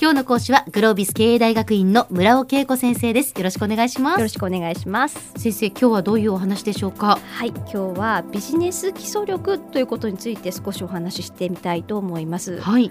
今日の講師はグロービス経営大学院の村尾恵子先生です。よろしくお願いします。よろしくお願いします。先生今日はどういうお話でしょうか？はい今日はビジネス基礎力ということについて少しお話ししてみたいと思います。はい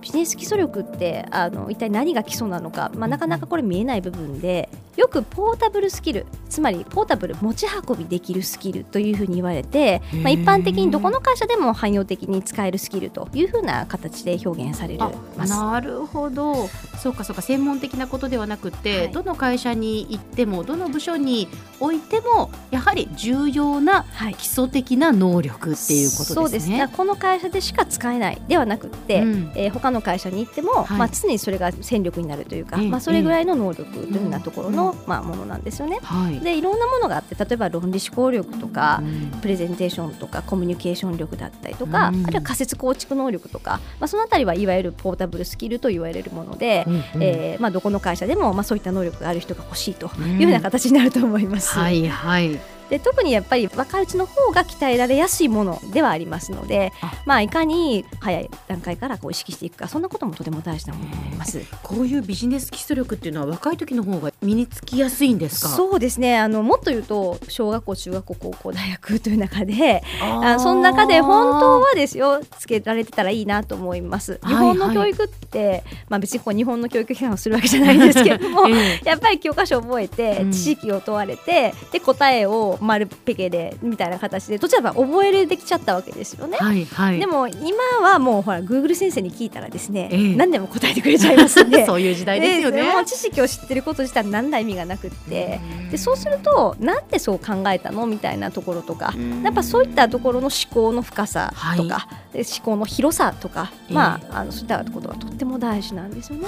ビジネス基礎力ってあの一体何が基礎なのか、まあ、なかなかこれ見えない部分でよくポータブルスキルつまりポータブル持ち運びできるスキルというふうに言われて、まあ、一般的にどこの会社でも汎用的に使えるスキルというふうな形で表現されるます。なるほど。そうかそうか専門的なことではなくて、はい、どの会社に行ってもどの部署においてもやはり重要な基礎的な能力っていうことですね。はい、そうです。ねこの会社でしか使えないではなくて、うん、えー、他の会社に行っても、はい、まあ、常にそれが戦力になるというか、まあ、それぐらいの能力というようなところの、まあ、ものなんですよね。はい、でいろんなものがあって例えば論理思考力とか、プレゼンテーションとかコミュニケーション力だったりとか、あるいは仮説構築能力とか、まあ、そのあたりはいわゆるポータブルスキルと言われるもので、うんうん、えー、まあ、どこの会社でも、まあ、そういった能力がある人が欲しいというような形になると思います。はいはいで特にやっぱり若いうちの方が鍛えられやすいものではありますのでまあ、いかに早い段階からこう意識していくかそんなこともとても大事なものと思います。こういうビジネス基礎力っていうのは若い時の方が身につきやすいんですか？そうですね。あのもっと言うと小学校中学校高校大学という中であその中で本当はですよつけられてたらいいなと思います。日本の教育って、はいはい、まあ、別にこう日本の教育批判をするわけじゃないんですけれども、えやっぱり教科書を覚えて知識を問われて、うん、で答えを丸ペケでみたいな形でどちらか覚えるできちゃったわけですよね。はいはい、でも今はもうほらグーグル先生に聞いたらですね、えー、何でも答えてくれちゃいますんで。そういう時代ですよね。もう知識を知ってること自体何ら意味がなくってでそうするとなんでそう考えたのみたいなところとかやっぱそういったところの思考の深さとか、はい、思考の広さとか、えー、まああのそういったことがとっても大事なんですよね。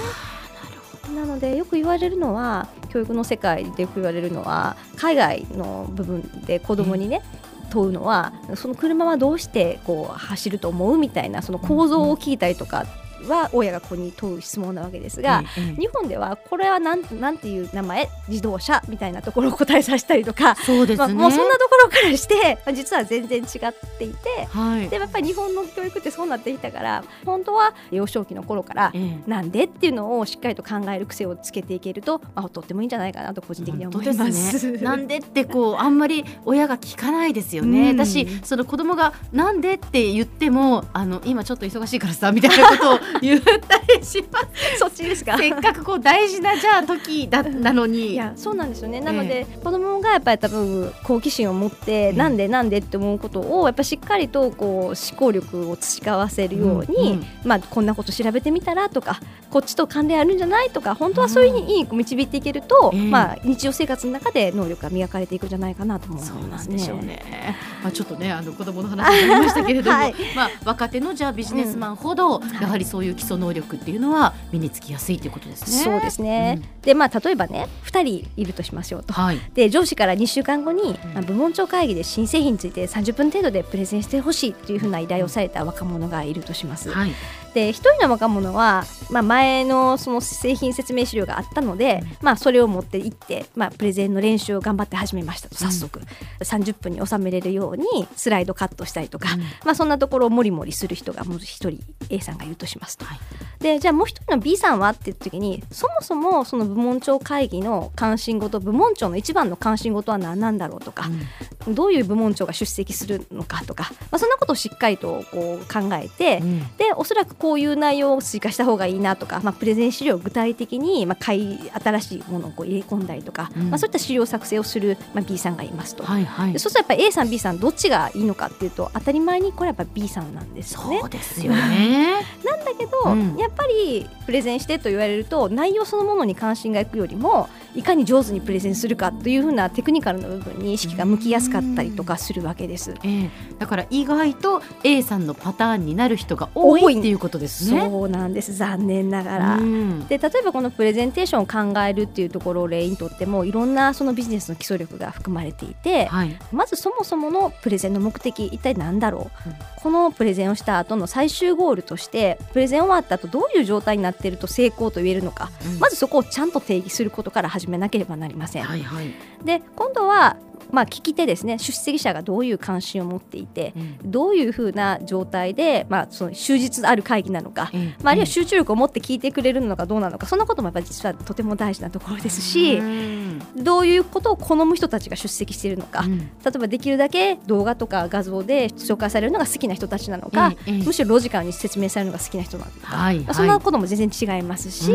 なのでよく言われるのは教育の世界でよく言われるのは海外の部分で子供にね、問うのはその車はどうしてこう走ると思うみたいなその構造を聞いたりとかは親が子に問う質問なわけですが、うんうん、日本ではこれはなんなんていう名前自動車みたいなところを答えさせたりとかそうです、ね、まあ、もうそんなところからして実は全然違っていて、はい、でやっぱり日本の教育ってそうなってきたから本当は幼少期の頃からなんでっていうのをしっかりと考える癖をつけていけると、まあ、とってもいいんじゃないかなと個人的に思います。ね、なんでってこうあんまり親が聞かないですよね。うん、私その子供がなんでって言ってもあの今ちょっと忙しいからさみたいなことを 言ったりします。そっちですかせっかくこう大事なじゃあ時だったのに。いやそうなんですよね。なので、えー、子供がやっぱり多分好奇心を持って、うん、なんでなんでって思うことをやっぱしっかりとこう思考力を培わせるように、うん。うん、まあこんなこと調べてみたらとかこっちと関連あるんじゃないとか本当はそういうふうに導いていけると、うん、まあ日常生活の中で能力が磨かれていくんじゃないかなと思いますね。そうね。まあちょっとねあの子供の話になりましたけれども、はい、まあ若手のじゃあビジネスマンほど、やはりそういう基礎能力っていうのは身につきやすいということですね。そうですね、うん、でまあ例えばね2人いるとしましょうと、はい、で上司から2週間後に、まあ、部門長会議で新製品について30分程度でプレゼンしてほしいというふうな依頼をされた若者がいるとします。はいで1人の若者は、まあ、前のその製品説明資料があったので、まあ、それを持って行って、まあ、プレゼンの練習を頑張って始めましたと早速、うん、30分に収めれるようにスライドカットしたりとか、うん、まあ、そんなところをもりもりする人がもう1人 A さんがいるとしますと。はい、でじゃあもう1人の B さんはって言った時にそもそもその部門長会議の関心事部門長の一番の関心事は何なんだろうとか、うん、どういう部門長が出席するのかとか、まあ、そんなことをしっかりとこう考えて、でおそらくこういう内容を追加した方がいいなとか、まあ、プレゼン資料を具体的に、まあ、買い新しいものをこう入れ込んだりとか、うん、まあ、そういった資料作成をする、まあ、B さんがいますと、はいはい、そうするとやっぱ A さん B さんどっちがいいのかっていうと当たり前にこれやっぱ B さんなんですよね。そうですよね。なんだけど、うん、やっぱりプレゼンしてと言われると内容そのものに関心がいくよりもいかに上手にプレゼンするかというふうなテクニカルな部分に意識が向きやすかったりとかするわけです。えー、だから意外と A さんのパターンになる人が多いっていうことですね。そうなんです。残念ながら。で例えばこのプレゼンテーションを考えるっていうところを例にとってもいろんなそのビジネスの基礎力が含まれていて、はい、まずそもそものプレゼンの目的一体何だろう、うん、このプレゼンをした後の最終ゴールとしてプレゼン終わった後どういう状態になっていると成功と言えるのか、うん、まずそこをちゃんと定義することから始めなければなりません。はいはい、で今度はまあ、聞き手ですね。出席者がどういう関心を持っていて、うん、どういうふうな状態で、まあ、その終日ある会議なのか、うん、まあ、あるいは集中力を持って聞いてくれるのかどうなのかそんなこともやっぱり実はとても大事なところですし、どういうことを好む人たちが出席しているのか、例えばできるだけ動画とか画像で紹介されるのが好きな人たちなのか、むしろロジカルに説明されるのが好きな人なのか、はい。まあ、そんなことも全然違いますし、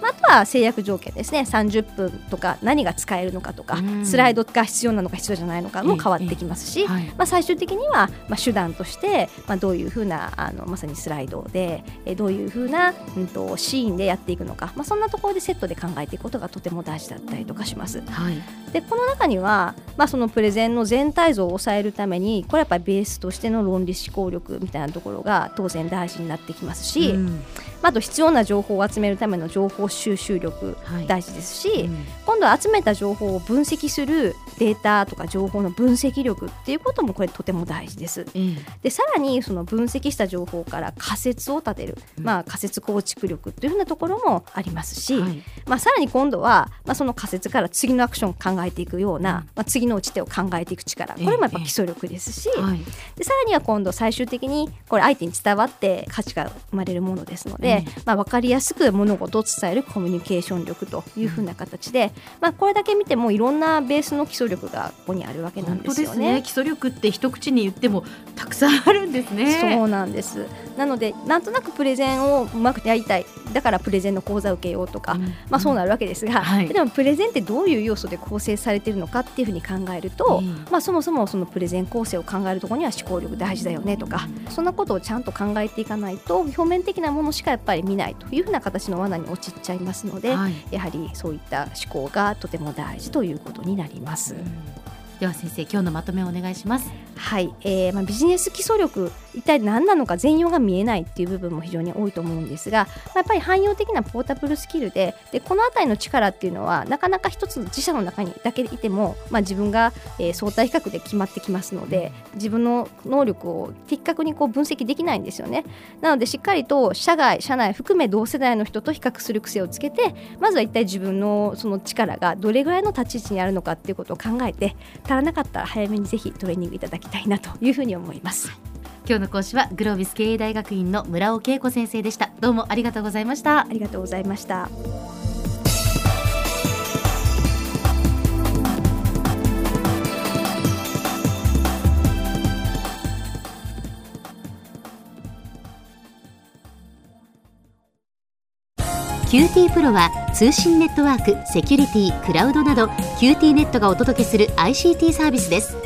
まあ、あとは制約条件ですね。30分とか何が使えるのかとか、スライドが必要なのか必要じゃないのかも変わってきますし、まあ、最終的にはまあ手段として、まあ、どういうふうなあのまさにスライドでどういうふうな、うんと、シーンでやっていくのか、まあ、そんなところでセットで考えていくことがとても大事だったりとかします。はい、でこの中には、まあ、そのプレゼンの全体像を抑えるためにこれやっぱりベースとしての論理思考力みたいなところが当然大事になってきますし、うん、あと必要な情報を集めるための情報収集力大事ですし、はいうん、今度は集めた情報を分析するデータとか情報の分析力っていうこともこれとても大事です。うん、でさらにその分析した情報から仮説を立てる、まあ、仮説構築力っていうふうなところもありますし、はい、まあ、さらに今度は、まあ、その仮説から次のアクションを考えていくような、まあ、次の打ち手を考えていく力。これもやっぱ基礎力ですし、はい、でさらには今度最終的にこれ相手に伝わって価値が生まれるものですので、まあ、分かりやすく物事を伝えるコミュニケーション力というふうな形で、まあ、これだけ見てもいろんなベースの基礎力がここにあるわけなんですよね。ね基礎力って一口に言ってもたくさんあるんですね。そうなんです。なのでなんとなくプレゼンをうまくやりたい。だからプレゼンの講座を受けようとか、うん、まあ、そうなるわけですが、はい、でもプレゼンってどういう要素で構成されているのかっていうふうに考えると、うん、まあ、そもそもそのプレゼン構成を考えるところには思考力大事だよねとか、うん、そんなことをちゃんと考えていかないと表面的なものしかやっぱり見ないというふうな形の罠に陥っちゃいますので、はい、やはりそういった思考がとても大事ということになります。では先生今日のまとめをお願いします。はい、えーまあ、ビジネス基礎力一体何なのか全容が見えないっていう部分も非常に多いと思うんですが、まあ、やっぱり汎用的なポータブルスキルででこの辺りの力っていうのはなかなか一つの自社の中にだけいても、まあ、自分が、えー、相対比較で決まってきますので自分の能力を的確にこう分析できないんですよね。なのでしっかりと社外社内含め同世代の人と比較する癖をつけてまずは一体自分のその力がどれぐらいの立ち位置にあるのかっていうことを考えて足らなかったら早めにぜひトレーニングいただきたいなというふうに思います。今日の講師はグロービス経営大学院の村尾恵子先生でした。どうもありがとうございました。ありがとうございました。QT プロは通信ネットワーク、セキュリティ、クラウドなど QTnet がお届けする ICT サービスです